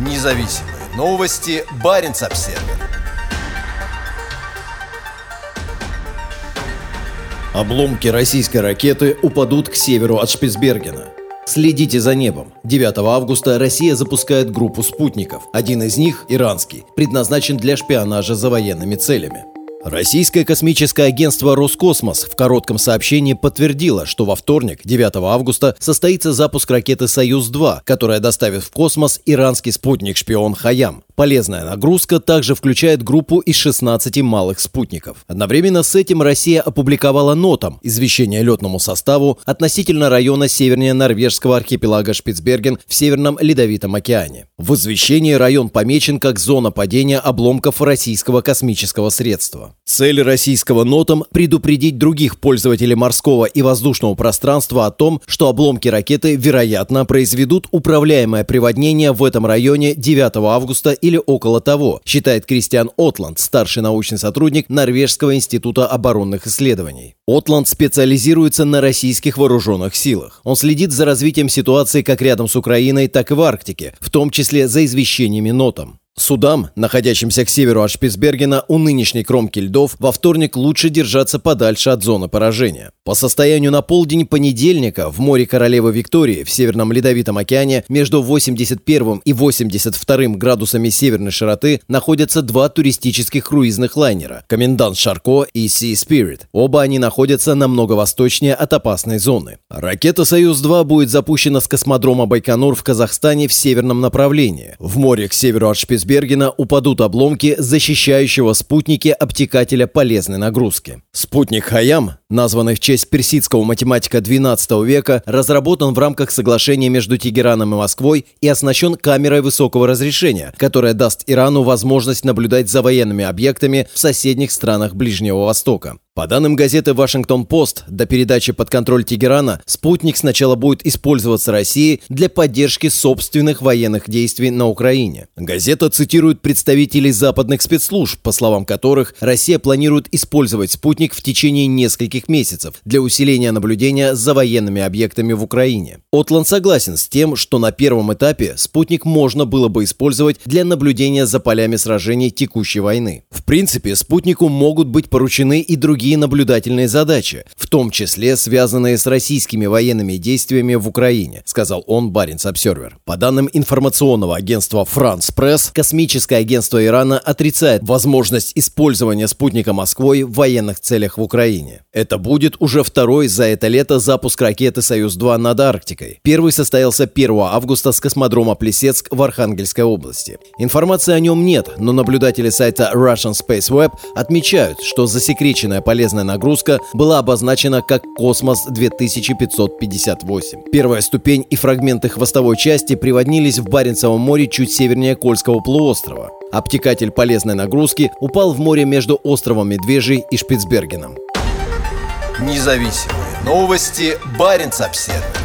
Независимые новости. Барин обсерва Обломки российской ракеты упадут к северу от Шпицбергена. Следите за небом. 9 августа Россия запускает группу спутников. Один из них, иранский, предназначен для шпионажа за военными целями. Российское космическое агентство «Роскосмос» в коротком сообщении подтвердило, что во вторник, 9 августа, состоится запуск ракеты «Союз-2», которая доставит в космос иранский спутник-шпион «Хаям». Полезная нагрузка также включает группу из 16 малых спутников. Одновременно с этим Россия опубликовала нотам извещение летному составу относительно района севернее норвежского архипелага Шпицберген в Северном Ледовитом океане. В извещении район помечен как зона падения обломков российского космического средства. Цель российского нотам – предупредить других пользователей морского и воздушного пространства о том, что обломки ракеты, вероятно, произведут управляемое приводнение в этом районе 9 августа или около того, считает Кристиан Отланд, старший научный сотрудник Норвежского института оборонных исследований. Отланд специализируется на российских вооруженных силах. Он следит за развитием ситуации как рядом с Украиной, так и в Арктике, в том числе за извещениями нотам. Судам, находящимся к северу от Шпицбергена у нынешней кромки льдов, во вторник лучше держаться подальше от зоны поражения. По состоянию на полдень понедельника в море Королевы Виктории в Северном Ледовитом океане между 81 и 82 градусами северной широты находятся два туристических круизных лайнера – «Комендант Шарко» и «Sea Spirit». Оба они находятся намного восточнее от опасной зоны. Ракета «Союз-2» будет запущена с космодрома Байконур в Казахстане в северном направлении. В море к северу от Шпицбергена Шпицбергена упадут обломки защищающего спутники обтекателя полезной нагрузки. Спутник Хаям, названный в честь персидского математика XII века, разработан в рамках соглашения между Тегераном и Москвой и оснащен камерой высокого разрешения, которая даст Ирану возможность наблюдать за военными объектами в соседних странах Ближнего Востока. По данным газеты «Вашингтон-Пост», до передачи под контроль Тегерана спутник сначала будет использоваться Россией для поддержки собственных военных действий на Украине. Газета цитирует представителей западных спецслужб, по словам которых Россия планирует использовать спутник в течение нескольких месяцев для усиления наблюдения за военными объектами в Украине. Отланд согласен с тем, что на первом этапе спутник можно было бы использовать для наблюдения за полями сражений текущей войны. В принципе, спутнику могут быть поручены и другие другие наблюдательные задачи, в том числе связанные с российскими военными действиями в Украине, сказал он Barents Observer. По данным информационного агентства France Presse, космическое агентство Ирана отрицает возможность использования спутника Москвой в военных целях в Украине. Это будет уже второй за это лето запуск ракеты «Союз-2» над Арктикой. Первый состоялся 1 августа с космодрома Плесецк в Архангельской области. Информации о нем нет, но наблюдатели сайта Russian Space Web отмечают, что засекреченная полезная нагрузка была обозначена как «Космос-2558». Первая ступень и фрагменты хвостовой части приводнились в Баренцевом море чуть севернее Кольского полуострова. Обтекатель полезной нагрузки упал в море между островом Медвежий и Шпицбергеном. Независимые новости. Барин обседный.